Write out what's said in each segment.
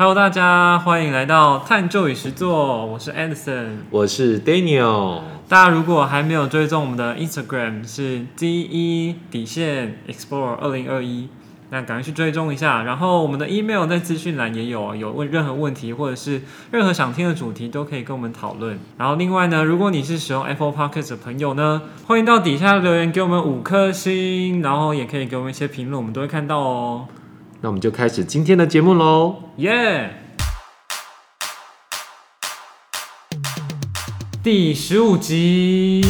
Hello，大家欢迎来到探究与实作，我是 Anderson，。我是 Daniel，大家如果还没有追踪我们的 Instagram 是 D E 底线 Explore 二零二一，那赶快去追踪一下。然后我们的 email 在资讯栏也有，有问任何问题或者是任何想听的主题都可以跟我们讨论。然后另外呢，如果你是使用 Apple Podcast 的朋友呢，欢迎到底下留言给我们五颗星，然后也可以给我们一些评论，我们都会看到哦。那我们就开始今天的节目喽。耶、第十五集。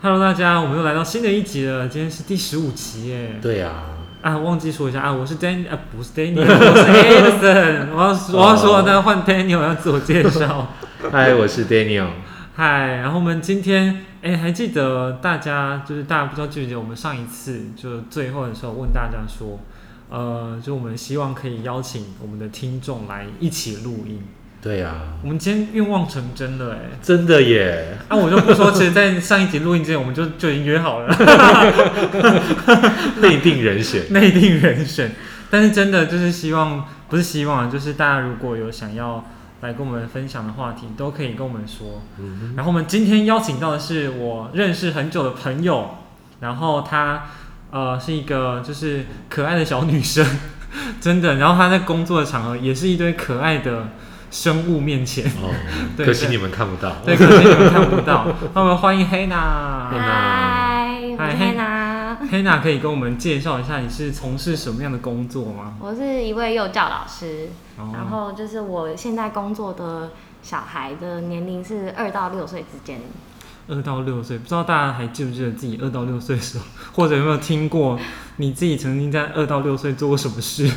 Hello，大家，我们又来到新的一集了。今天是第十五集耶。对呀、啊，忘记说一下啊，我是 Dan，啊，不是 Daniel，我是 Edison。我要说我要说，那换 Daniel 要自我介绍。嗨，我是 Daniel。嗨，然后我们今天，哎，还记得大家就是大家不知道记不记得我们上一次就最后的时候问大家说，呃，就我们希望可以邀请我们的听众来一起录音。对呀、我们今天愿望成真了，哎，真的耶！那、我就不说，其实，在上一集录音之前，我们就 就已经约好了 内定人选。内定人选，但是真的就是希望，不是希望啊，就是大家如果有想要来跟我们分享的话题，都可以跟我们说。嗯然后我们今天邀请到的是我认识很久的朋友，然后她呃是一个就是可爱的小女生，真的。然后她在工作的场合也是一堆可爱的生物面前，哦，可惜你们看不到。对，可惜你们看不到。那我们欢迎黑娜。嘿嗨，我是嗨嘿黑娜，黑娜可以跟我们介绍一下你是从事什么样的工作吗？我是一位幼教老师，哦然后就是我现在工作的小孩的年龄是二到六岁之间。二到六岁，不知道大家还记不记得自己二到六岁的时候，或者有没有听过你自己曾经在二到六岁做过什么事？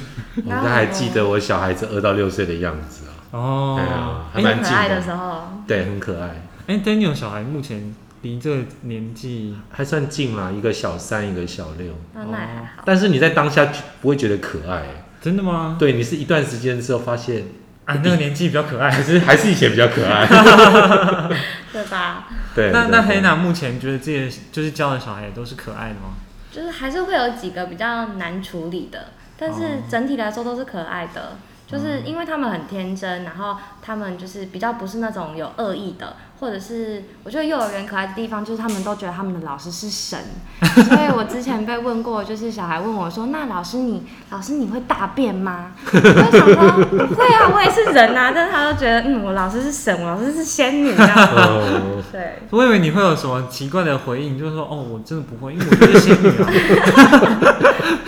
我都还记得我小孩子二到六岁的样子啊。哦对啊，还哎蛮近可爱的的。时候，对，很可爱，哎，Daniel 小孩目前离这个年纪，还算近啦，一个小三，一个小六。那那也还好。但是你在当下不会觉得可爱，真的吗？对你是一段时间之后发现，啊，那个年纪比较可爱。还是还是以前比较可爱。对吧？对，那那对黑娜目前觉得自己的就是教的小孩也都是可爱的吗？就是还是会有几个比较难处理的，但是整体来说都是可爱的。就是因为他们很天真，然后他们就是比较不是那种有恶意的，或者是我觉得幼儿园可爱的地方就是他们都觉得他们的老师是神，所以我之前被问过，就是小孩问我说：“那老师你老师你会大便吗？”我就想说不会啊，我也是人啊，但是他都觉得嗯，我老师是神，我老师是仙女这样。哦，对，我以为你会有什么奇怪的回应，就是说哦，我真的不会，因为我就是仙女啊。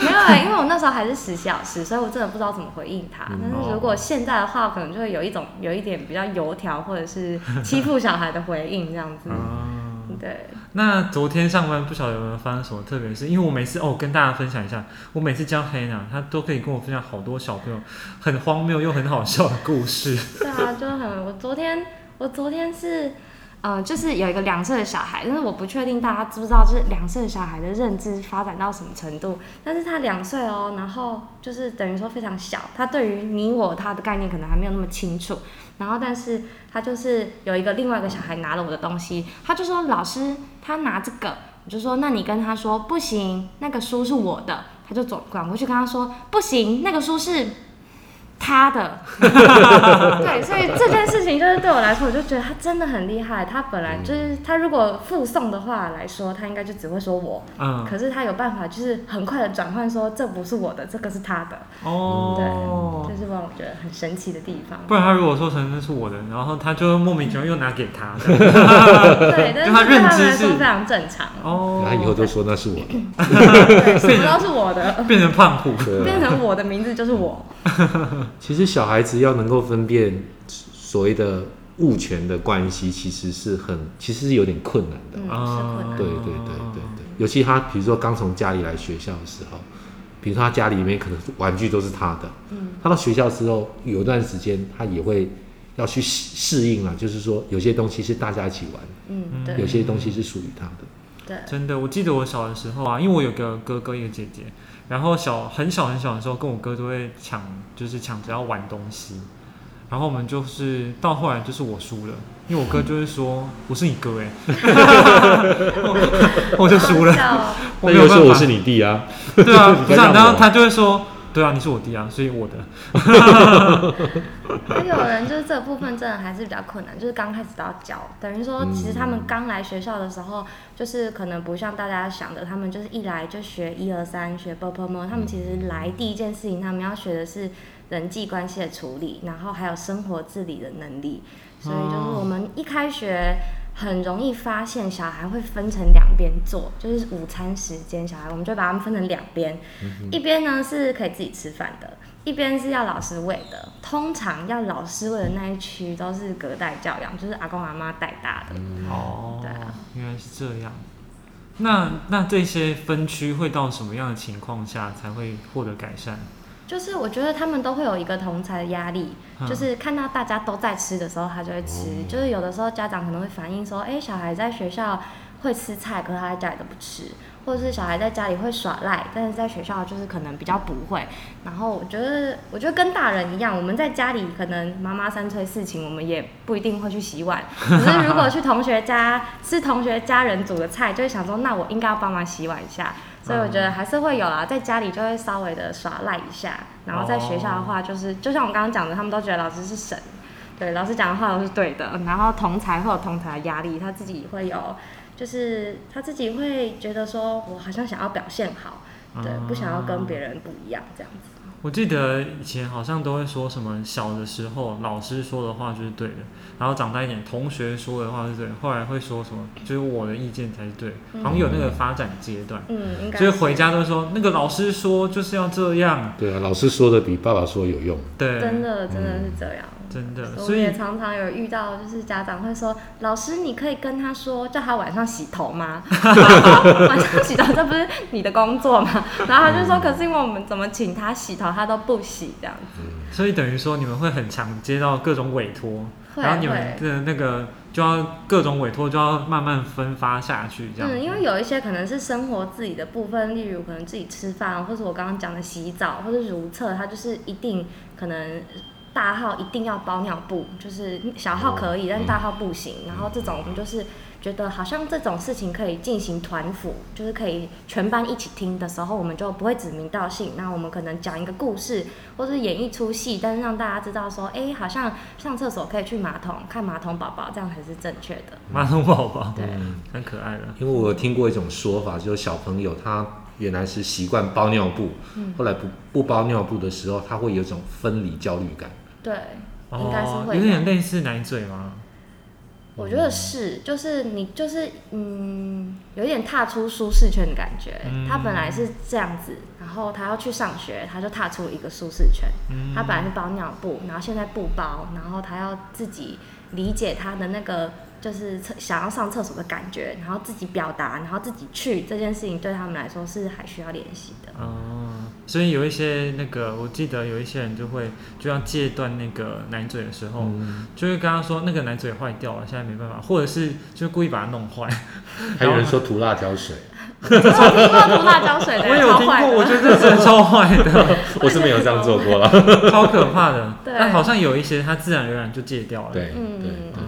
没有、欸，因为我那时候还是实习老师，所以我真的不知道怎么回应他。嗯但是如果现在的话，可能就会有一种有一点比较油条或者是欺负小孩的回应这样子。啊对，那昨天上班不晓得有没有发生什么特别的事？因为我每次哦跟大家分享一下，我每次教黑娜，她都可以跟我分享好多小朋友很荒谬又很好笑的故事。对啊，就很我昨天我昨天是。呃，就是有一个两岁的小孩，但是我不确定大家知不知道，就是两岁的小孩的认知发展到什么程度。但是他两岁哦，然后就是等于说非常小，他对于你我他的概念可能还没有那么清楚。然后，但是他就是有一个另外一个小孩拿了我的东西，他就说老师他拿这个，我就说那你跟他说不行，那个书是我的，他就走转过去跟他说不行，那个书是他的。对，所以这件事情就是对我来说，我就觉得他真的很厉害。他本来就是他如果附送的话来说，他应该就只会说我，嗯，可是他有办法就是很快的转换说这不是我的，这个是他的。哦，对这是让我觉得很神奇的地方。不然他如果说成那是我的，然后他就莫名其妙又拿给他。对，但是就他对他们认知是来说非常正常。哦，他以后都说那是我的。对，什么都是我的，变成胖虎。变成我的名字就是我。其实小孩子要能够分辨所谓的物权的关系，其实是很，其实是有点困难的。嗯，啊。对对对对对，尤其他比如说刚从家里来学校的时候，比如说他家里面可能玩具都是他的，嗯，他到学校之后有一段时间他也会要去适适应啊，就是说有些东西是大家一起玩，嗯，对有些东西是属于他的。对，真的，我记得我小的时候啊，因为我有个哥哥一个姐姐，然后小很小很小的时候，跟我哥都会抢，就是抢着要玩东西。然后我们就是到后来就是我输了，因为我哥就会说我是你哥 哎，我就输了，我那没有办法又说我是你弟啊，对啊，然后他就会说，对啊，你是我弟啊，所以我的。那有人就是这部分真的还是比较困难，就是刚开始都要教，等于说其实他们刚来学校的时候，就是可能不像大家想的，他们就是一来就学一二三，学 b p m，他们其实来第一件事情，他们要学的是人际关系的处理，然后还有生活自理的能力，所以就是我们一开学。很容易发现小孩会分成两边坐，就是午餐时间，小孩我们就把他们分成两边，一边呢是可以自己吃饭的，一边是要老师喂的。通常要老师喂的那一区都是隔代教养，就是阿公阿妈带大的。哦，对啊原来是这样。那那这些分区会到什么样的情况下才会获得改善？就是我觉得他们都会有一个同才的压力，嗯就是看到大家都在吃的时候，他就会吃。就是有的时候家长可能会反映说，哎、小孩在学校会吃菜，可是他在家里都不吃，或者是小孩在家里会耍赖，但是在学校就是可能比较不会。然后我觉得，我觉得跟大人一样，我们在家里可能妈妈三催四请，我们也不一定会去洗碗。可是如果去同学家吃同学家人煮的菜，就会想说，那我应该要帮忙洗碗一下。所以我觉得还是会有啦，在家里就会稍微的耍赖一下，然后在学校的话，就是、就像我刚刚讲的，他们都觉得老师是神，对，老师讲的话都是对的，然后同才会有同才的压力，他自己会有，就是他自己会觉得说我好像想要表现好，对，不想要跟别人不一样这样子。我记得以前好像都会说什么小的时候老师说的话就是对的，然后长大一点同学说的话是对的，后来会说什么就是我的意见才是对的，好像有那个发展阶段，嗯，应该就是回家都说那个老师说就是要这样，对啊，老师说的比爸爸说有用。对，真的真的是这样。真的，所以们也常常有遇到，就是家长会说：“老师，你可以跟他说，叫他晚上洗头吗？晚上洗头，这不是你的工作吗？” 然后他就说：“可是因为我们怎么请他洗头，他都不洗这样子。所以等于说你们会很常接到各种委托，然后你们的那个就要各种委托就要慢慢分发下去，这样因为有一些可能是生活自己的部分，例如可能自己吃饭，或是我刚刚讲的洗澡，或者如厕，它就是一定可能大号一定要包尿布，就是小号可以，但大号不行。然后这种我们就是觉得好像这种事情可以进行团辅，就是可以全班一起听的时候，我们就不会指名道姓。那我们可能讲一个故事，或是演一出戏，但是让大家知道说，哎、好像上厕所可以去马桶看马桶宝宝，这样才是正确的。马桶宝宝，对，很可爱的。因为我有听过一种说法，就是小朋友他原来是习惯包尿布，嗯后来不不包尿布的时候，他会有一种分离焦虑感。对，应该是哦，会有点类似奶嘴吗？我觉得是，就是你就是嗯，有点踏出舒适圈的感觉。嗯他本来是这样子，然后他要去上学，他就踏出一个舒适圈。嗯他本来是包尿布，然后现在不包，然后他要自己理解他的那个就是厕想要上厕所的感觉，然后自己表达，然后自己去这件事情，对他们来说是还需要练习的。哦，所以有一些那个，我记得有一些人就会就要戒断那个奶嘴的时候，嗯，就会跟他说那个奶嘴坏掉了，现在没办法，或者是就故意把它弄坏。还有人说涂辣椒水，我听过涂辣椒水的，我有听过，超坏我觉得这是超坏的，我是没有这样做过了。超可怕的。但好像有一些它自然而然就戒掉了。对嗯，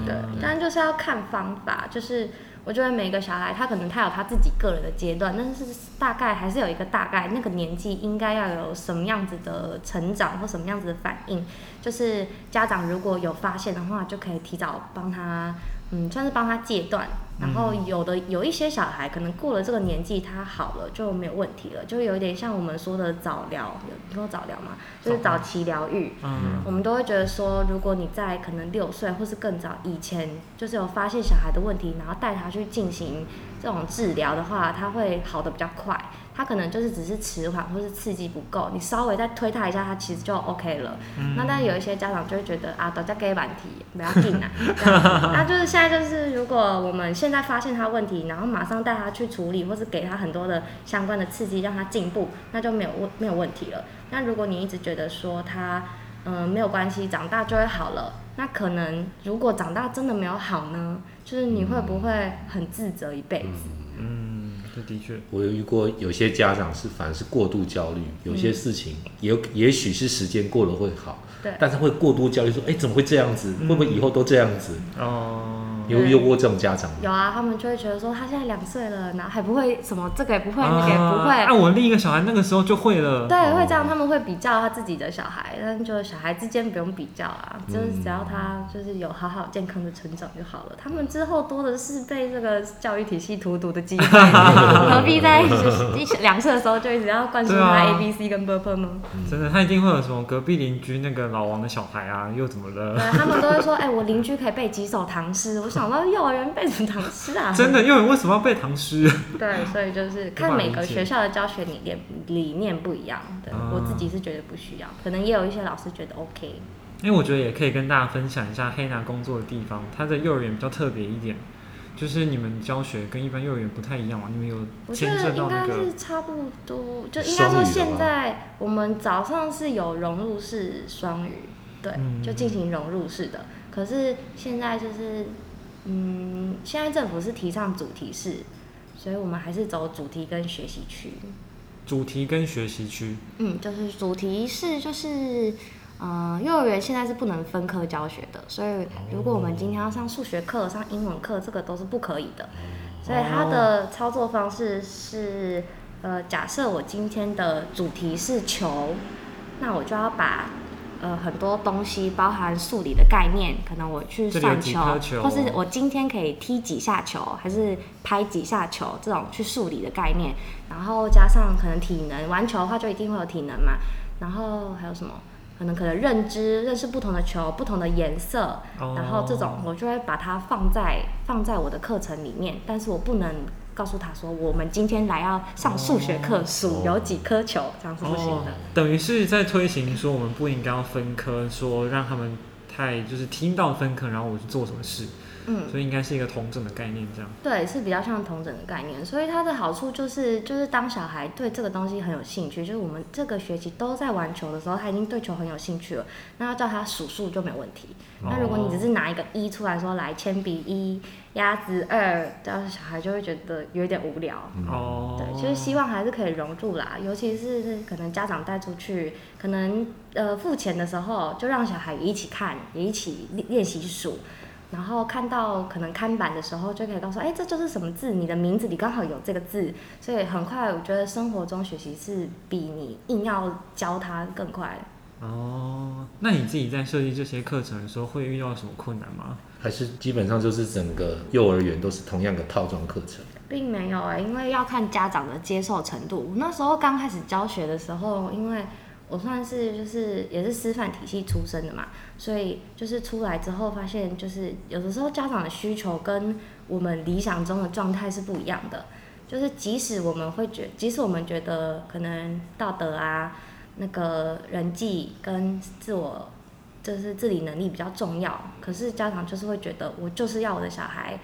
对但就是要看方法，就是我觉得每个小孩他可能他有他自己个人的阶段，但是大概还是有一个大概那个年纪应该要有什么样子的成长或什么样子的反应，就是家长如果有发现的话，就可以提早帮他，嗯，算是帮他戒断。然后有的有一些小孩可能过了这个年纪，他好了就没有问题了，就有一点像我们说的早疗，有听过早疗吗？就是早期疗愈。嗯，我们都会觉得说，如果你在可能六岁或是更早以前，就是有发现小孩的问题，然后带他去进行这种治疗的话，他会好的比较快。他可能就是只是迟缓或是刺激不够，你稍微再推他一下，他其实就 OK 了。那但有一些家长就会觉得啊，大家给板题不要进来，这样子 那就是现在就是如果我们现在发现他问题，然后马上带他去处理，或是给他很多的相关的刺激，让他进步，那就没有问没有问题了。那如果你一直觉得说他嗯，没有关系，长大就会好了。那可能如果长大真的没有好呢？就是你会不会很自责一辈子？嗯，这的确，我有遇过有些家长是反而是过度焦虑，有些事情也有也许是时间过了会好，对。但是会过度焦虑，说，哎，怎么会这样子？嗯。会不会以后都这样子？哦，有有过这种家长吗？有啊，他们就会觉得说他现在两岁了，然后还不会什么这个也不会，那个也不会。啊，我另一个小孩那个时候就会了。对，会这样，他们会比较他自己的小孩，但就是小孩之间不用比较啊，就是只要他就是有好好健康的成长就好了。他们之后多的是被这个教育体系荼毒的机会，何必在一两岁的时候就一直要灌输他 A B C 跟 b p 呢？真的，他一定会有什么隔壁邻居那个老王的小孩啊，又怎么了？对，他们都会说，哎、我邻居可以背几首唐诗。我想到幼儿园背什么唐诗啊？真的，幼儿园为什么要背唐诗？对，所以就是看每个学校的教学理念理念不一样。对、啊我自己是觉得不需要，可能也有一些老师觉得 OK。因为我觉得也可以跟大家分享一下黑娜工作的地方，他的幼儿园比较特别一点，就是你们教学跟一般幼儿园不太一样嘛，你们有我觉得牵涉应该到那个是差不多，就应该说现在我们早上是有融入式双语，对，嗯就进行融入式的。可是现在就是，嗯，现在政府是提倡主题式，所以我们还是走主题跟学习区。主题跟学习区。嗯，就是主题是就是，呃，幼儿园现在是不能分科教学的，所以如果我们今天要上数学课、上英文课，这个都是不可以的。所以它的操作方式是，呃，假设我今天的主题是球，那我就要把。呃，很多东西包含数理的概念，可能我去算球，球或是我今天可以踢几下球，还是拍几下球，这种去数理的概念，然后加上可能体能，玩球的话就一定会有体能嘛，然后还有什么？可能可能认知认识不同的球，不同的颜色，哦。然后这种我就会把它放在放在我的课程里面，但是我不能告诉他说我们今天来要上数学课，数有几颗球，这样是不行的。哦等于是在推行说我们不应该要分科，说让他们太就是听到分科，然后我去做什么事，嗯，所以应该是一个同整的概念这样。对，是比较像同整的概念，所以它的好处就是，就是当小孩对这个东西很有兴趣，就是我们这个学期都在玩球的时候，他已经对球很有兴趣了，那要叫他数数就没有问题。那如果你只是拿一个一出来说来铅笔一、鸭子二，这样小孩就会觉得有点无聊。哦，对，就是希望还是可以融入啦，尤其是可能家长带出去，可能呃付钱的时候，就让小孩也一起看，也一起练练习数，然后看到可能看板的时候，就可以告诉，哎、这就是什么字，你的名字里刚好有这个字，所以很快，我觉得生活中学习是比你硬要教他更快。哦，那你自己在设计这些课程的时候，会遇到什么困难吗？还是基本上就是整个幼儿园都是同样的套装课程？并没有哎、因为要看家长的接受程度。我那时候刚开始教学的时候，因为我算是就是也是师范体系出身的嘛，所以就是出来之后发现，就是有的时候家长的需求跟我们理想中的状态是不一样的。就是即使我们会觉，即使我们觉得可能道德啊、那个人际跟自我，就是自理能力比较重要，可是家长就是会觉得，我就是要我的小孩。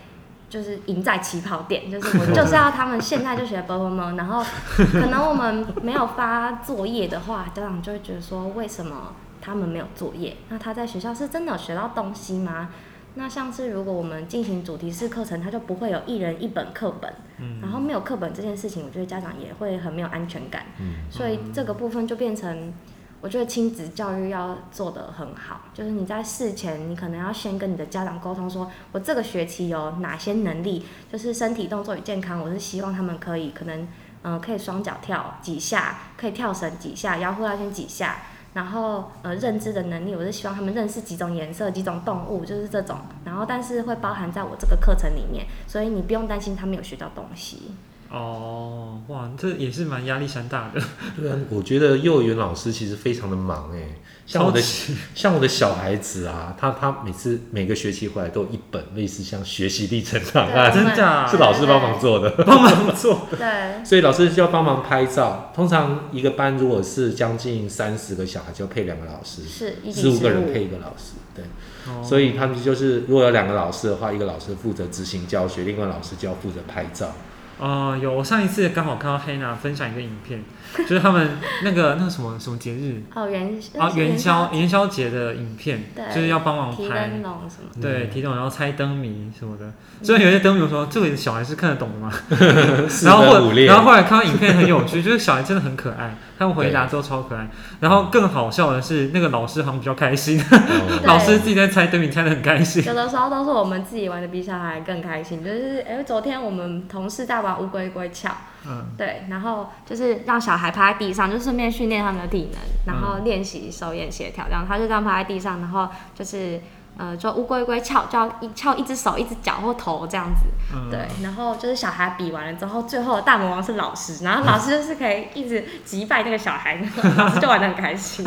就是赢在起跑点，就是我就是要他们现在就学 b 然后可能我们没有发作业的话，家长就会觉得说，为什么他们没有作业？那他在学校是真的有学到东西吗？那像是如果我们进行主题式课程，他就不会有一人一本课本，嗯然后没有课本这件事情，我觉得家长也会很没有安全感，嗯所以这个部分就变成。我觉得亲子教育要做得很好，就是你在事前，你可能要先跟你的家长沟通说，我这个学期有哪些能力，就是身体动作与健康，我是希望他们可以可能，嗯、可以双脚跳几下，可以跳绳几下，摇呼啦圈几下，然后呃认知的能力，我是希望他们认识几种颜色、几种动物，就是这种，然后但是会包含在我这个课程里面，所以你不用担心他没有学到东西。哦，哇，这也是蛮压力山大的。对啊，我觉得幼儿园老师其实非常的忙哎，像我的 像我的小孩子啊，他他每次每个学期回来都有一本类似像学习历程档案，真的 是老师帮忙做的，帮忙做。对，所以老师就要帮忙拍照。通常一个班如果是将近三十个小孩，就要配两个老师，是十五个人配一个老师，对。哦所以他们就是如果有两个老师的话，一个老师负责执行教学，另外老师就要负责拍照。呃，有我上一次刚好看到黑娜分享一个影片，就是他们那个那个什么什么节日？哦，元啊元宵。元宵节的影片，就是要帮忙提拍灯。笼什么，对，提灯然后猜灯谜什么的，虽然有些灯谜我说这个小孩是看得懂的嘛，然后然后后来看到影片很有趣，就是小孩真的很可爱，他们回答之后超可爱，然后更好笑的是那个老师好像比较开心，哦。老师自己在猜灯谜猜的很开心，有的时候都是我们自己玩的比小孩更开心。就是，哎、昨天我们同事在玩乌龟龟壳，嗯，对，然后就是让小孩趴在地上，就顺便训练他们的体能，然嗯。后练习手眼协调，这样他就这样趴在地上，然后就是。呃，就乌龟龟翘，就要一翘一只手、一只脚或头这样子，嗯对。然后就是小孩比完了之后，最后大魔王是老师，然后老师就是可以一直击败那个小孩，老师就玩的很开心。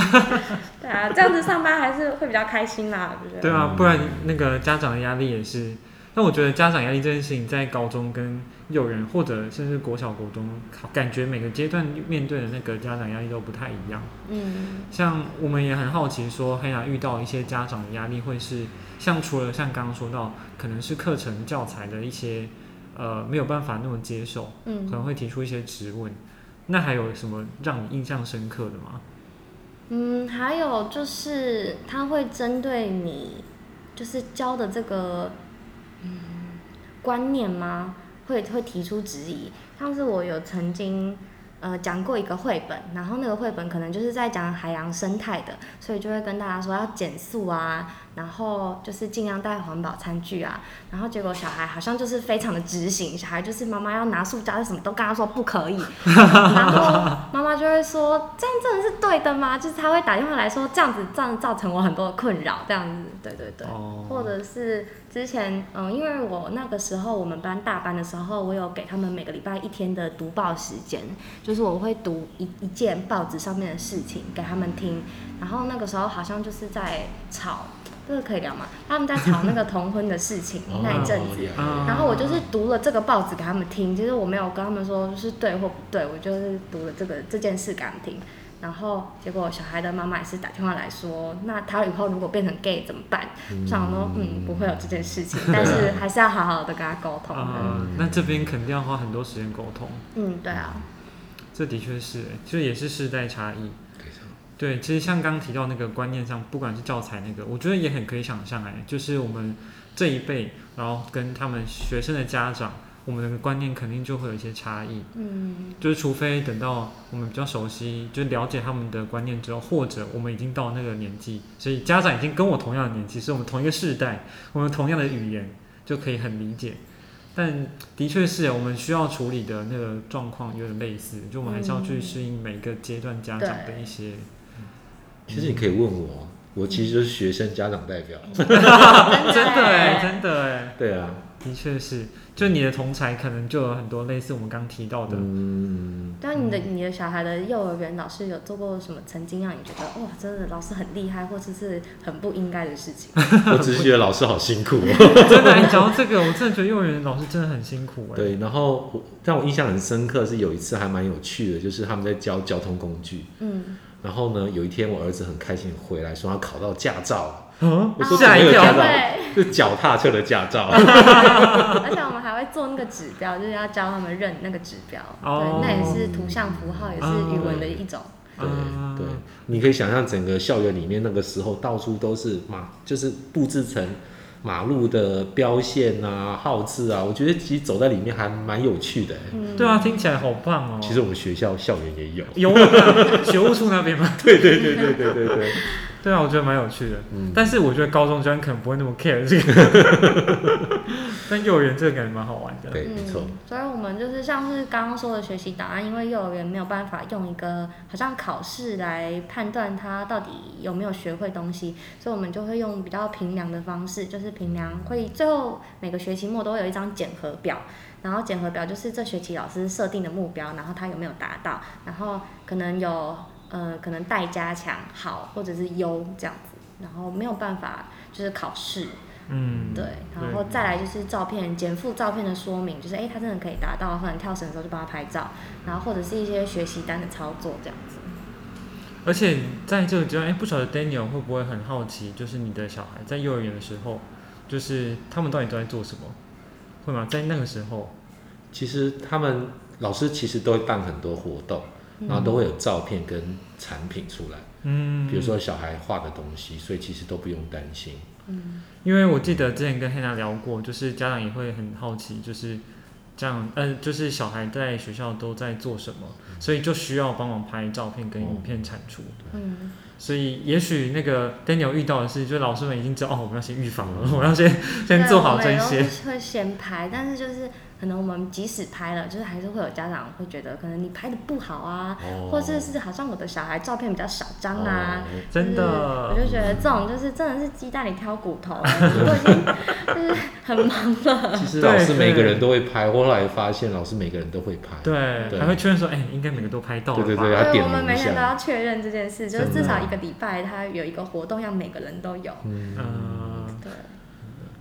对啊，这样子上班还是会比较开心啦，我觉得。对啊，不然那个家长的压力也是。那我觉得家长压力这件事情，在高中跟幼儿园或者甚至国小、国中，感觉每个阶段面对的那个家长压力都不太一样。嗯像我们也很好奇说，黑雅遇到一些家长的压力会是，像除了像刚刚说到，可能是课程教材的一些呃没有办法那么接受，嗯可嗯能会提出一些质问。那还有什么让你印象深刻的吗？嗯，还有就是他会针对你，就是教的这个嗯观念吗？会会提出质疑。像是我有曾经呃讲过一个绘本，然后那个绘本可能就是在讲海洋生态的，所以就会跟大家说要减速啊，然后就是尽量带环保餐具啊，然后结果小孩好像就是非常的执行，小孩就是妈妈要拿塑胶什么都跟他说不可以，然后妈妈就会说这样真的是对的吗？就是他会打电话来说这样子这样造成我很多的困扰，这样子，对对对。哦，或者是之前，嗯，因为我那个时候我们班大班的时候，我有给他们每个礼拜一天的读报时间，就是我会读一一件报纸上面的事情给他们听，然后那个时候好像就是在吵，这个可以聊吗？他们在吵那个同婚的事情那一阵子，啊然后我就是读了这个报纸给他们听，其实我没有跟他们说就是对或不对，我就是读了这个这件事给他们听。然后结果小孩的妈妈也是打电话来说，那他以后如果变成 gay 怎么办？想说嗯不会有这件事情，但是还是要好好的跟他沟通。啊、那这边肯定要花很多时间沟通，嗯，对啊，这的确是，就也是世代差异。对，其实像刚刚提到那个观念上，不管是教材那个，我觉得也很可以想象，哎，就是我们这一辈，然后跟他们学生的家长，我们的观念肯定就会有一些差异。嗯就是除非等到我们比较熟悉，就了解他们的观念之后，或者我们已经到那个年纪，所以家长已经跟我同样的年纪，是我们同一个世代，我们同样的语言就可以很理解。但的确是我们需要处理的那个状况有点类似，就我们还是要去适应每个阶段家长的一些。其实你可以问我，我其实就是学生家长代表。真 真的哎，欸真的哎，对啊，的确是，就你的同才可能就有很多类似我们刚提到的，嗯，对啊，你的你的小孩的幼儿园老师有做过什么曾经让你觉得哇，真的老师很厉害，或者是很不应该的事情？我只是觉得老师好辛苦哦。真的，你讲到这个，我真的觉得幼儿园老师真的很辛苦哎。对，然后我让我印象很深刻是有一次还蛮有趣的，就是他们在教交通工具。嗯，然后呢，有一天我儿子很开心回来，说他考到驾照，嗯我说吓一跳怎么有驾照？是脚踏车的驾照。而且我们还会做那个指标，就是要教他们认那个指标。哦对，那也是图像符号，也是语文的一种。对嗯对，你可以想象整个校园里面那个时候到处都是马，就是布置成马路的标线啊、号志啊，我觉得其实走在里面还蛮有趣的欸。嗯，对啊，听起来好棒哦。其实我们学校校园也有。有啊，学务处那边吗？对对对对对对对，对啊，我觉得蛮有趣的。嗯，但是我觉得高中生可能不会那么 care 这个，但幼儿园这个感觉蛮好玩的。对，没错。嗯，所以我们就是像是刚刚说的学习档案，因为幼儿园没有办法用一个好像考试来判断他到底有没有学会东西，所以我们就会用比较评量的方式，就是评量会最后每个学期末都会有一张检核表，然后检核表就是这学期老师设定的目标，然后他有没有达到，然后可能有呃可能待加强、好或者是优这样子，然后没有办法就是考试。嗯，对，然后再来就是照片，减负照片的说明，就是哎，他真的可以达到，可能跳绳的时候就帮他拍照，然后或者是一些学习单的操作这样子。而且在这个阶段，哎，不晓得 Daniel 会不会很好奇，就是你的小孩在幼儿园的时候，就是他们到底都在做什么？会吗？在那个时候，其实他们老师其实都会办很多活动，然后都会有照片跟产品出来，嗯，比如说小孩画的东西，所以其实都不用担心。因为我记得之前跟黑娜聊过，就是家长也会很好奇，就是这样，呃，就是小孩在学校都在做什么，所以就需要帮忙拍照片跟影片产出。嗯，所以也许那个 Daniel 遇到的是，就是老师们已经知道哦，我们要先预防了，我们要先先做好这些。会先拍，但是就是可能我们即使拍了，就是还是会有家长会觉得，可能你拍的不好啊，哦或者是好像我的小孩照片比较少张啊。哦真的我就觉得这种就是真的是鸡蛋里挑骨头、欸，我都已经就是很忙了。其实老师每个人都会拍，我后来发现老师每个人都会拍。对，对还会确认说，哎、应该每个都拍到了吧？对对对对，我们每天都要确认这件事，就是至少一个礼拜，他有一个活动，要每个人都有。嗯，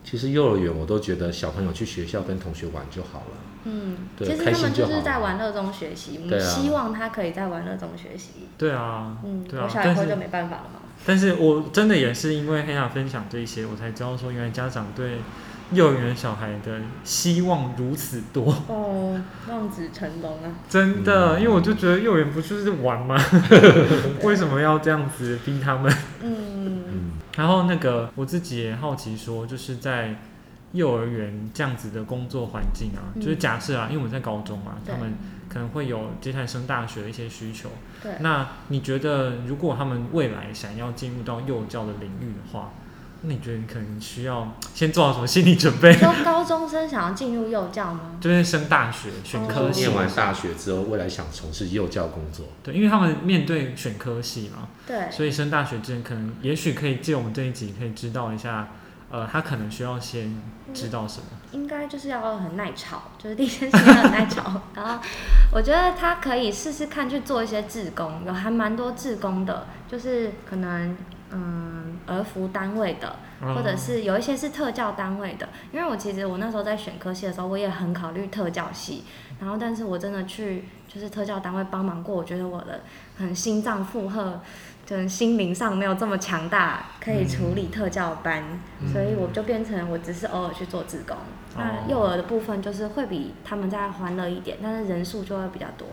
其实幼儿园我都觉得小朋友去学校跟同学玩就好了。嗯，对其实他们就是在玩乐中学习，我们希望他可以在玩乐中学习。对啊，嗯，对啊我小以但是后就没办法了嘛。但是我真的也是因为很想分享这一些，我才知道说，原来家长对幼儿园小孩的希望如此多，哦，望子成龙啊！真的，嗯因为我就觉得幼儿园不就是玩吗？为什么要这样子逼他们？嗯，嗯，然后那个我自己也好奇说，就是在幼儿园这样子的工作环境啊，嗯就是假设啊，因为我们在高中嘛，对他们可能会有接下来升大学的一些需求。对。那你觉得，如果他们未来想要进入到幼教的领域的话，那你觉得你可能需要先做好什么心理准备？说高中生想要进入幼教吗？就是升大学选科念，完大学之后，未来想从事幼教工作。对，因为他们面对选科系嘛，对，所以升大学之前可能也许可以借我们这一集可以知道一下，呃，他可能需要先知道什么。应该就是要很耐吵，就是第一件事要很耐吵。然后我觉得他可以试试看去做一些志工，有还蛮多志工的，就是可能嗯儿服单位的，嗯或者是有一些是特教单位的。因为我其实我那时候在选科系的时候，我也很考虑特教系，然后但是我真的去就是特教单位帮忙过，我觉得我的很心脏负荷。就是心灵上没有这么强大，可以处理特教班，嗯所以我就变成我只是偶尔去做志工。那哦幼儿的部分就是会比他们再欢乐一点，但是人数就会比较多。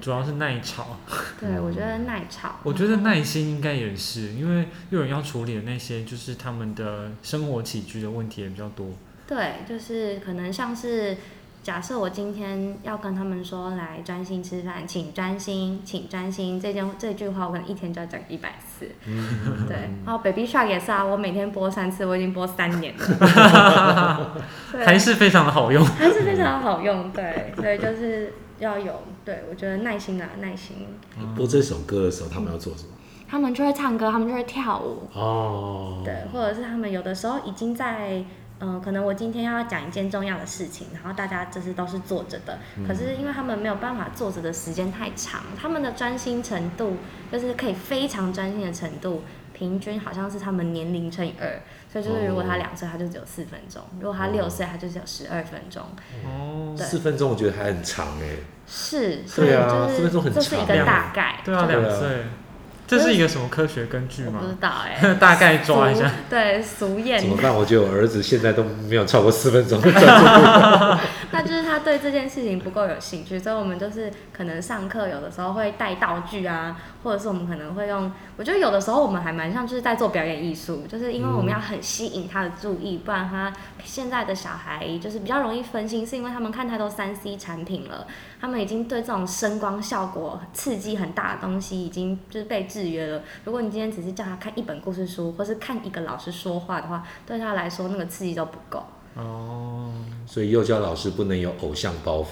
主要是耐吵，对我觉得耐吵。我觉得耐心应该也是，因为幼儿园要处理的那些就是他们的生活起居的问题也比较多。对，就是可能像是假设我今天要跟他们说来专心吃饭，请专心，请专心，这件这句话我可能一天就要讲一百次。嗯对，然后 Baby Shark 也是啊，我每天播三次，我已经播三年了。对 还是非常的好用。还是非常好用，对，所以就是要有，对我觉得耐心啊，耐心。播这首歌的时候，他们要做什么？他们就会唱歌，他们就会跳舞，哦，对，或者是他们有的时候已经在，嗯、可能我今天要讲一件重要的事情，然后大家就是都是坐着的，可是因为他们没有办法坐着的时间太长，他们的专心程度就是可以非常专心的程度，平均好像是他们年龄乘以二，所以就是如果他哦两岁，他就只有四分钟；如果他六岁，他就只有十二分钟。哦，四分钟我觉得还很长哎。是，对啊就是四分钟很这是一个大概。对啊，就两岁，这是一个什么科学根据吗不知？道哎、大概抓一下。对，俗谚怎，么办？我觉得我儿子现在都没有超过四分钟。那就是他对这件事情不够有兴趣，所以我们就是可能上课有的时候会带道具啊，或者是我们可能会用，我觉得有的时候我们还蛮像就是在做表演艺术，就是因为我们要很吸引他的注意，不然他现在的小孩就是比较容易分心，是因为他们看太多三 C 产品了，他们已经对这种声光效果刺激很大的东西已经就是被制约了。如果你今天只是叫他看一本故事书，或是看一个老师说话的话，对他来说那个刺激都不够。哦，所以幼教老师不能有偶像包袱。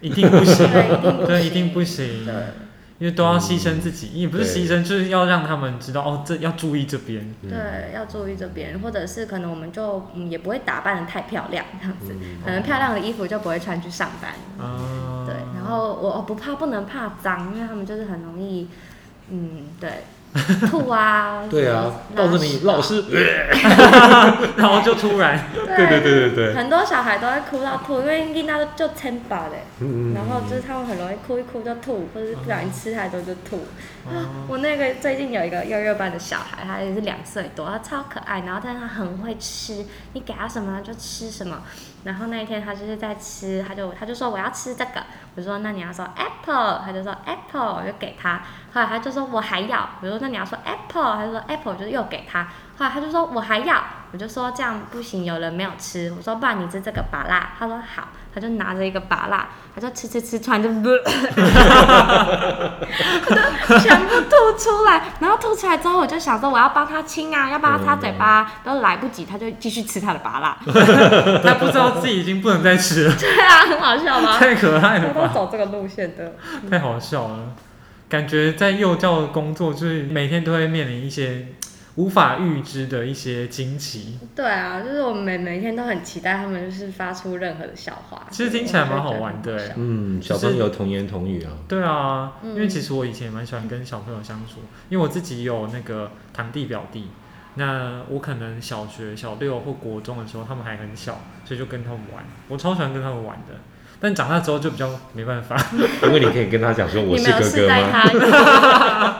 一定不行，对，一定不，行对。因为都要牺牲自己，也不是牺牲，就是要让他们知道哦，这要注意这边。嗯对，要注意这边，或者是可能我们就嗯也不会打扮的太漂亮这样子，嗯可能漂亮的衣服就不会穿去上班。啊，对，然后我我不怕不能怕脏，因为他们就是很容易，嗯，对，吐啊，对啊，拉抱着你老师，然后就突然，对。对对对对对，很多小孩都会哭到吐，因为囡仔就撑把的，嗯然后就是他们很容易哭一哭就吐，或者是不小心吃太多就吐。我那个最近有一个幼幼班的小孩，他也是两岁多，他超可爱，然后但是他很会吃，你给他什么他就吃什么。然后那一天他就是在吃，他就他就说我要吃这个，我就说那你要说 apple，他就说 apple，我就给他。后来他就说我还要，我说那你要说 apple，他就说 apple，我就又给他。后来他就说我还要，我就说这样不行，有人没有吃，我说不然你吃这个拔辣，他说好，他就拿着一个拔辣，他就吃吃吃，突然就，他就全部吐出来，然后吐出来之后，我就想说我要帮他亲啊，要帮他擦嘴巴，都来不及，他就继续吃他的拔辣。他不知道自己已经不能再吃了，对啊，很好笑吧？太可爱了他都，走这个路线的。太好笑了。感觉在幼教的工作，就是每天都会面临一些 无法预知的一些惊奇。对啊，就是我们每每天都很期待他们就是发出任何的笑话。其实听起来蛮好玩的欸嗯，小朋友童言童语啊，对啊，因为嗯其实我以前蛮喜欢跟小朋友相处，因为我自己有那个堂弟表弟，那我可能小学小六或国中的时候，他们还很小，所以就跟他们玩，我超喜欢跟他们玩的。但长大之后就比较没办法，因为你可以跟他讲说我你没有是哥哥吗？试待他，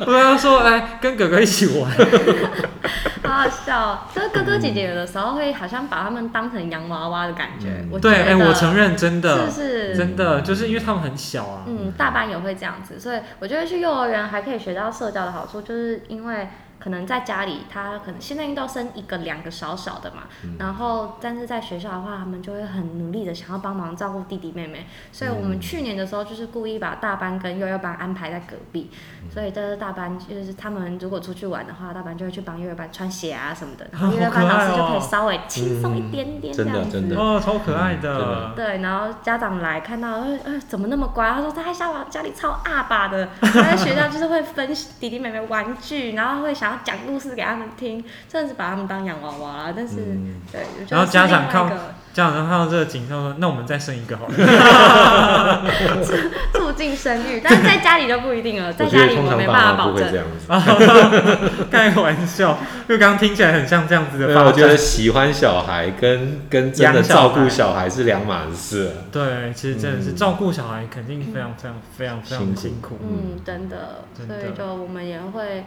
我要说来跟哥哥一起玩，好好笑哦。就是哥哥姐姐有的时候会好像把他们当成洋娃娃的感觉。嗯我对，哎、我承认，真的，是不是？真的，就是因为他们很小啊，嗯，大班也会这样子，所以我觉得去幼儿园还可以学到社交的好处，就是因为可能在家里他可能现在都生一个两个小小的嘛，嗯。然后但是在学校的话，他们就会很努力的想要帮忙照顾弟弟妹妹，所以我们嗯去年的时候就是故意把大班跟幼幼班安排在隔壁，嗯。所以这是大班就是他们如果出去玩的话，大班就会去帮幼幼班穿鞋啊什么的，然后幼幼班老师就可以哦稍微轻松一点点。这嗯真的样子。真的。哦，超可爱嗯的。的，对，然后家长来看到，呃呃，怎么那么乖？他说他在家家里超阿爸的，他在学校就是会分弟弟妹妹玩具，然后会想要讲故事给他们听，真的是把他们当洋娃娃啦。但是，嗯对，然后家长看家长看到这个景象说，那我们再生一个好了，促进生育，但是在家里就不一定了，在家里我没办法保证妈不会这。样子。开玩笑，因为刚刚听起来很像这样子的对，我。觉得喜欢小孩跟跟真的照顾小孩是两码事啊。对，其实真的是嗯照顾小孩，肯定非常非常非常非常的辛苦。嗯，真的所以就我们也会，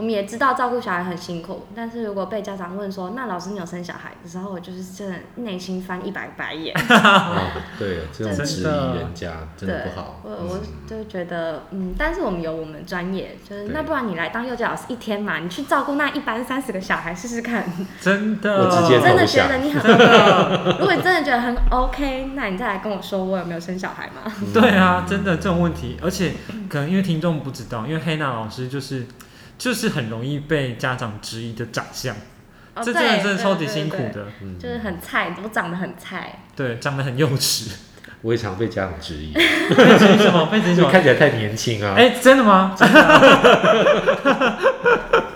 我们也知道照顾小孩很辛苦，但是如果被家长问说，那老师你有生小孩的时候，我就是真的内心翻一百白眼。哦，对，这种人家真的对不好。我我嗯就觉得，嗯，但是我们有我们专业，就是那不然你来当幼教老师一天嘛，你去照顾那一班三十个小孩试试看。真的，我直接真的觉得你很 OK，如果你真的觉得很 OK，那你再来跟我说我有没有生小孩嘛？对啊，真的这种问题，而且可能因为听众不知道，因为黑娜老师就是就是很容易被家长质疑的长相，哦这真的真的超级对对对辛苦的，嗯就是很菜，我长得很菜。对，长得很幼稚。我也常被家长质疑，被质疑什么？被质疑什么？看起来太年轻啊。哎、真的吗？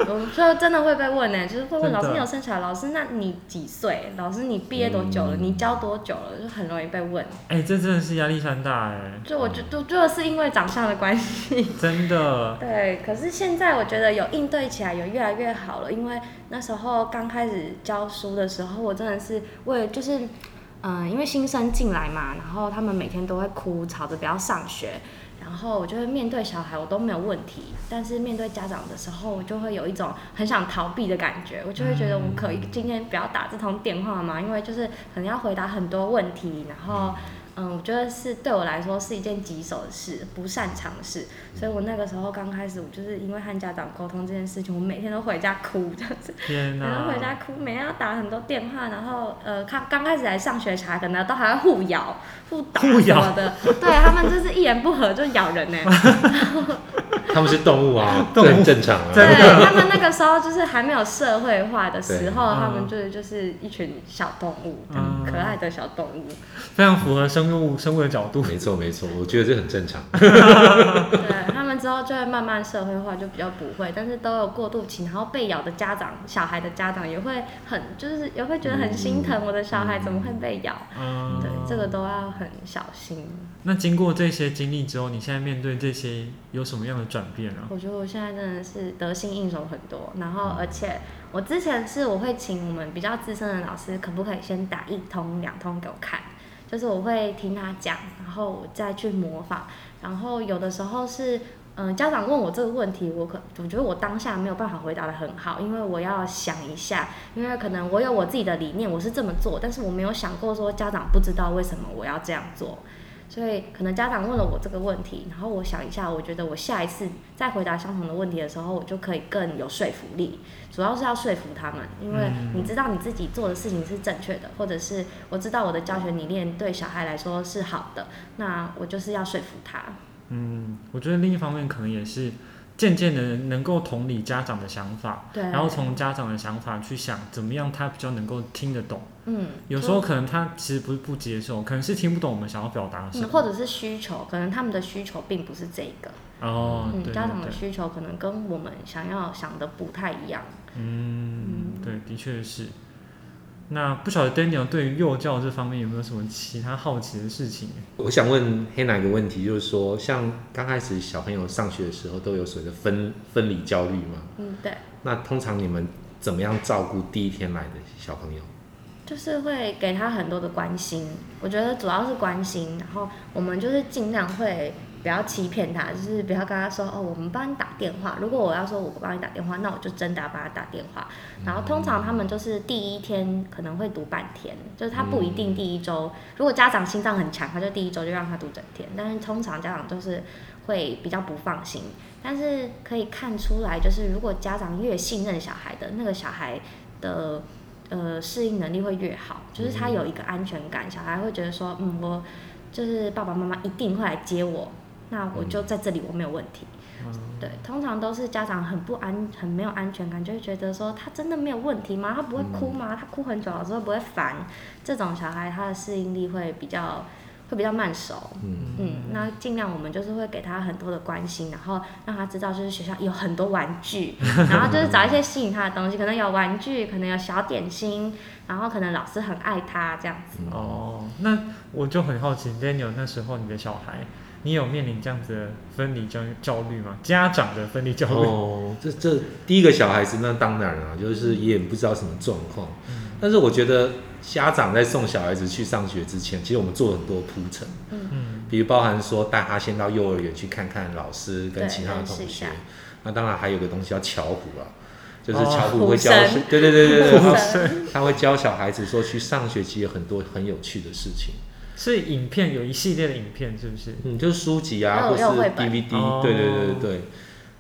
我们说真的会被问呢、就是会问老师你有生小孩？老师那你几岁？老师你毕业多久了？嗯你教多久了？就很容易被问。哎、这真的是压力山大哎，就我觉得就是因为长相的关系。真的。对，可是现在我觉得有应对起来有越来越好了，因为那时候刚开始教书的时候，我真的是为了就是，嗯、因为新生进来嘛，然后他们每天都会哭，吵着不要上学，然后我就会面对小孩我都没有问题，但是面对家长的时候，我就会有一种很想逃避的感觉，我就会觉得我可以今天不要打这通电话嘛，因为就是可能要回答很多问题，然后。嗯，我觉得是对我来说是一件棘手的事，不擅长的事，所以我那个时候刚开始，我就是因为和家长沟通这件事情，我每天都回家哭这样子，天哪、每天回家哭，每天要打很多电话，然后呃，刚刚开始来上学的小孩可能都还要互咬、互打什么的，对他们就是一言不合就咬人呢、他们是动物啊，动物很正常啊。真的对他们那个时候就是还没有社会化的时候，他们嗯就是就是一群小动物，嗯可爱的小动物。非常符合生物生物的角度。没错没错，我觉得这很正常。对他们之后就会慢慢社会化，就比较不会，但是都有过渡期，然后被咬的家长、小孩的家长也会很，就是也会觉得很心疼，我的小孩怎么会被咬？嗯，对，这个都要很小心。那经过这些经历之后，你现在面对这些有什么样的转变啊？我觉得我现在真的是得心应手很多，然后而且我之前是我会请我们比较资深的老师，可不可以先打一通、两通给我看？就是我会听他讲，然后我再去模仿。然后有的时候是嗯、家长问我这个问题，我可我觉得我当下没有办法回答的很好，因为我要想一下，因为可能我有我自己的理念，我是这么做，但是我没有想过说家长不知道为什么我要这样做。所以可能家长问了我这个问题，然后我想一下，我觉得我下一次再回答相同的问题的时候，我就可以更有说服力。主要是要说服他们，因为你知道你自己做的事情是正确的，或者是我知道我的教学理念对小孩来说是好的，那我就是要说服他。嗯，我觉得另一方面可能也是渐渐的能够同理家长的想法，对，然后从家长的想法去想怎么样他比较能够听得懂。嗯，有时候可能他其实不是不接受，可能是听不懂我们想要表达什嗯，么。或者是需求，可能他们的需求并不是这个，哦，嗯，家长的，需求可能跟我们想要想的不太一样。嗯，对，的确是。那不晓得 Daniel 对于幼教这方面有没有什么其他好奇的事情？我想问黑奶一个问题，就是说，像刚开始小朋友上学的时候，都有所谓的分分离焦虑嘛？嗯，对，那通常你们怎么样照顾第一天来的小朋友？就是会给他很多的关心，我觉得主要是关心，然后我们就是尽量会不要欺骗他，就是不要跟他说哦，我们帮你打电话。如果我要说我不帮你打电话，那我就真的要帮他打电话。然后通常他们就是第一天可能会读半天，就是他不一定第一周。如果家长心脏很强，他就第一周就让他读整天。但是通常家长都是会比较不放心，但是可以看出来，就是如果家长越信任小孩的，那个小孩的。呃，适应能力会越好，就是他有一个安全感，小孩会觉得说，嗯，我就是爸爸妈妈一定会来接我，那我就在这里，我没有问题。对，通常都是家长很不安、很没有安全感，就会觉得说他真的没有问题吗？他不会哭吗？他哭很久了之后不会烦？这种小孩他的适应力会比较会比较慢熟。嗯嗯，那尽量我们就是会给他很多的关心，然后让他知道就是学校有很多玩具，然后就是找一些吸引他的东西，可能有玩具，可能有小点心，然后可能老师很爱他这样子。哦，那我就很好奇，Daniel 那时候你的小孩，你有面临这样子的分离焦焦虑吗？家长的分离焦虑？哦，这这第一个小孩子那当然啊，就是也不知道什么状况。嗯但是我觉得家长在送小孩子去上学之前，其实我们做了很多铺陈，嗯比如包含说带他先到幼儿园去看看老师跟其他的同学。那当然还有个东西叫巧虎啊，就是哦巧虎会教对对对对对，他会教小孩子说去上学其实有很多很有趣的事情。是影片有一系列的影片，是不是？嗯，就是书籍啊，或是 DVD，、哦对对对对对。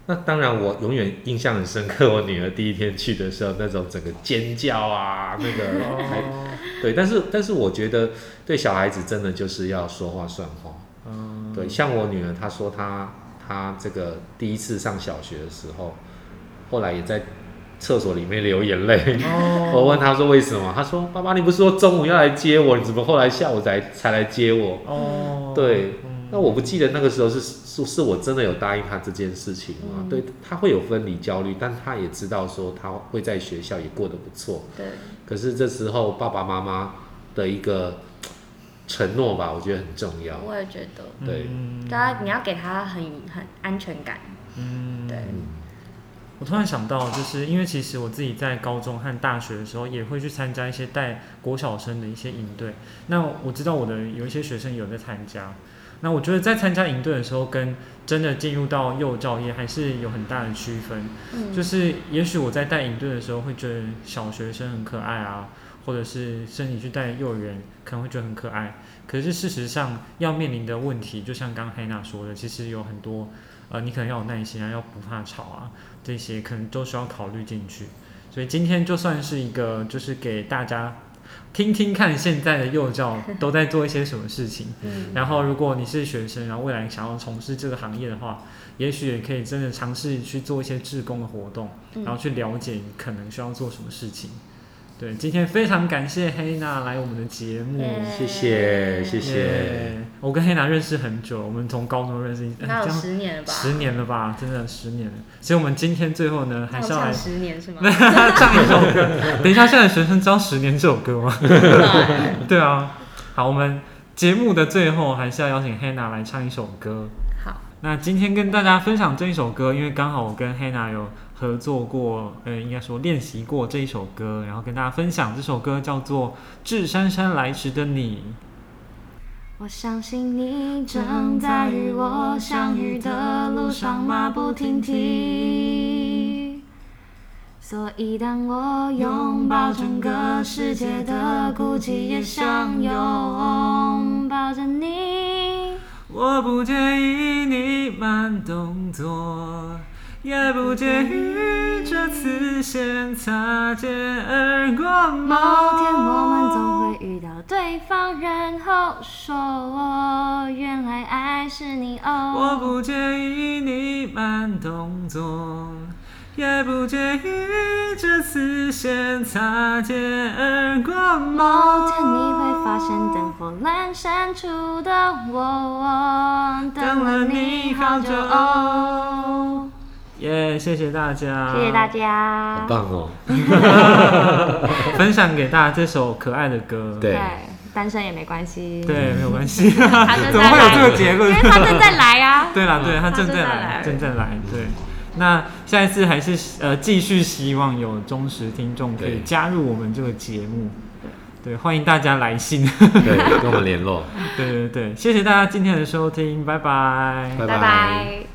那当然，我永远印象很深刻。我女儿第一天去的时候，那种整个尖叫啊，那个对。但是，但是我觉得对小孩子真的就是要说话算话。嗯，对，像我女儿，她说她她这个第一次上小学的时候，后来也在厕所里面流眼泪。哦，我问他说为什么，他说爸爸，你不是说中午要来接我，你怎么后来下午才才来接我？哦，对嗯那我不记得那个时候是是是我真的有答应他这件事情吗？嗯对他会有分离焦虑，但他也知道说他会在学校也过得不错。对，可是这时候爸爸妈妈的一个承诺吧，我觉得很重要。我也觉得，对嗯大家你要给他很很安全感。嗯对嗯我突然想到，就是因为其实我自己在高中和大学的时候，也会去参加一些带国小生的一些营队。那我知道我的有一些学生有在参加。那我觉得在参加营队的时候，跟真的进入到幼教业还是有很大的区分。嗯，就是也许我在带营队的时候会觉得小学生很可爱啊，或者是甚至去带幼儿园可能会觉得很可爱。可是事实上要面临的问题，就像刚刚黑娜说的，其实有很多，呃，你可能要有耐心啊，要不怕吵啊，这些可能都需要考虑进去。所以今天就算是一个，就是给大家听听看现在的幼教都在做一些什么事情。嗯，然后，如果你是学生，然后未来想要从事这个行业的话，也许也可以真的尝试去做一些志工的活动，嗯然后去了解你可能需要做什么事情。对，今天非常感谢黑娜来我们的节目。耶谢谢谢谢耶我跟黑娜认识很久，我们从高中认识，呃应该有十年了吧？十年了吧？真的十年了。所以，我们今天最后呢，还是要来十年是吗？唱一首歌。等一下，现在学生知道《十年》这首歌吗？对 对啊。好，我们节目的最后还是要邀请 Hannah 来唱一首歌。好，那今天跟大家分享这一首歌，因为刚好我跟 Hannah 有合作过，呃，应该说练习过这一首歌，然后跟大家分享这首歌叫做《致姗姗来迟的你》。我相信你正在与我相遇的路上马不停蹄。所以当我拥抱整个世界的孤寂，也想拥抱着你。我不介意你慢动作，也不介意这次先擦肩而过。某天我们总会遇到对方，然后说我原来爱是你哦我哦。不介意你慢动作，也不介意这次先擦肩而过。某天你会发现灯火阑珊处的我，等了你好久哦。耶谢谢大家，谢谢大家好。棒哦！分享给大家这首可爱的歌。对单身也没关系。对，没有关系。他正 怎么会有在来，这个结论因为？他正在来啊。对啦，对，他正在他正在来，来正在来。对，那下一次还是呃继续希望有忠实听众可以加入我们这个节目。对，欢迎大家来信。对，跟我们联络，对对对，谢谢大家今天的收听，拜拜。拜拜拜。